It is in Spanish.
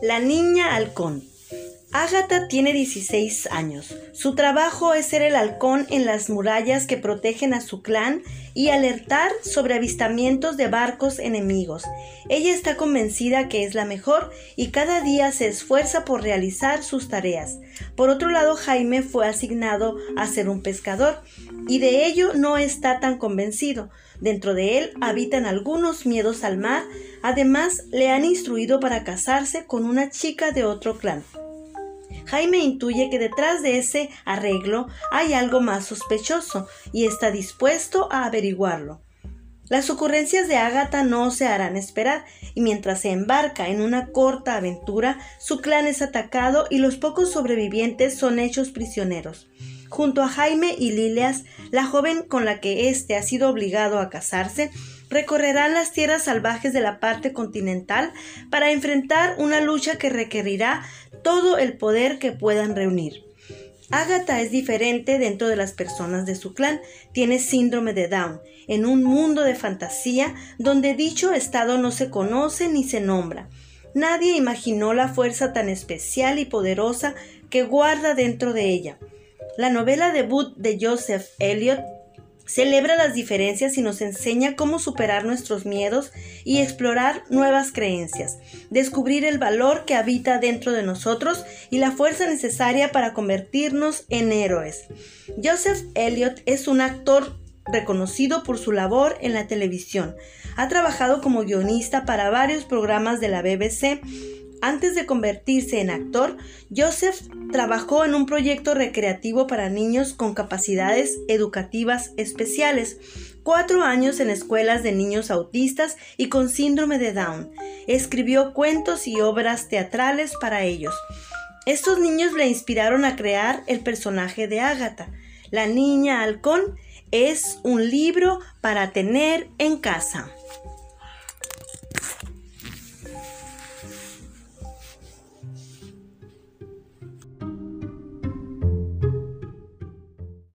La niña halcón. Ágata tiene 16 años. Su trabajo es ser el halcón en las murallas que protegen a su clan y alertar sobre avistamientos de barcos enemigos. Ella está convencida que es la mejor y cada día se esfuerza por realizar sus tareas. Por otro lado, Jaime fue asignado a ser un pescador y de ello no está tan convencido. Dentro de él habitan algunos miedos al mar. Además, le han instruido para casarse con una chica de otro clan. Jaime intuye que detrás de ese arreglo hay algo más sospechoso y está dispuesto a averiguarlo. Las ocurrencias de Ágata no se harán esperar, y mientras se embarca en una corta aventura, su clan es atacado y los pocos sobrevivientes son hechos prisioneros. Junto a Jaime y Lilias, la joven con la que éste ha sido obligado a casarse, recorrerán las tierras salvajes de la parte continental para enfrentar una lucha que requerirá todo el poder que puedan reunir. Agatha es diferente dentro de las personas de su clan. Tiene síndrome de Down, en un mundo de fantasía donde dicho estado no se conoce ni se nombra. Nadie imaginó la fuerza tan especial y poderosa que guarda dentro de ella. La novela debut de Joseph Elliot celebra las diferencias y nos enseña cómo superar nuestros miedos y explorar nuevas creencias, descubrir el valor que habita dentro de nosotros y la fuerza necesaria para convertirnos en héroes. Joseph Elliot es un actor reconocido por su labor en la televisión. Ha trabajado como guionista para varios programas de la BBC antes de convertirse en actor, Joseph trabajó en un proyecto recreativo para niños con capacidades educativas especiales, cuatro años en escuelas de niños autistas y con síndrome de Down. Escribió cuentos y obras teatrales para ellos. Estos niños le inspiraron a crear el personaje de Agatha. La niña halcón es un libro para tener en casa.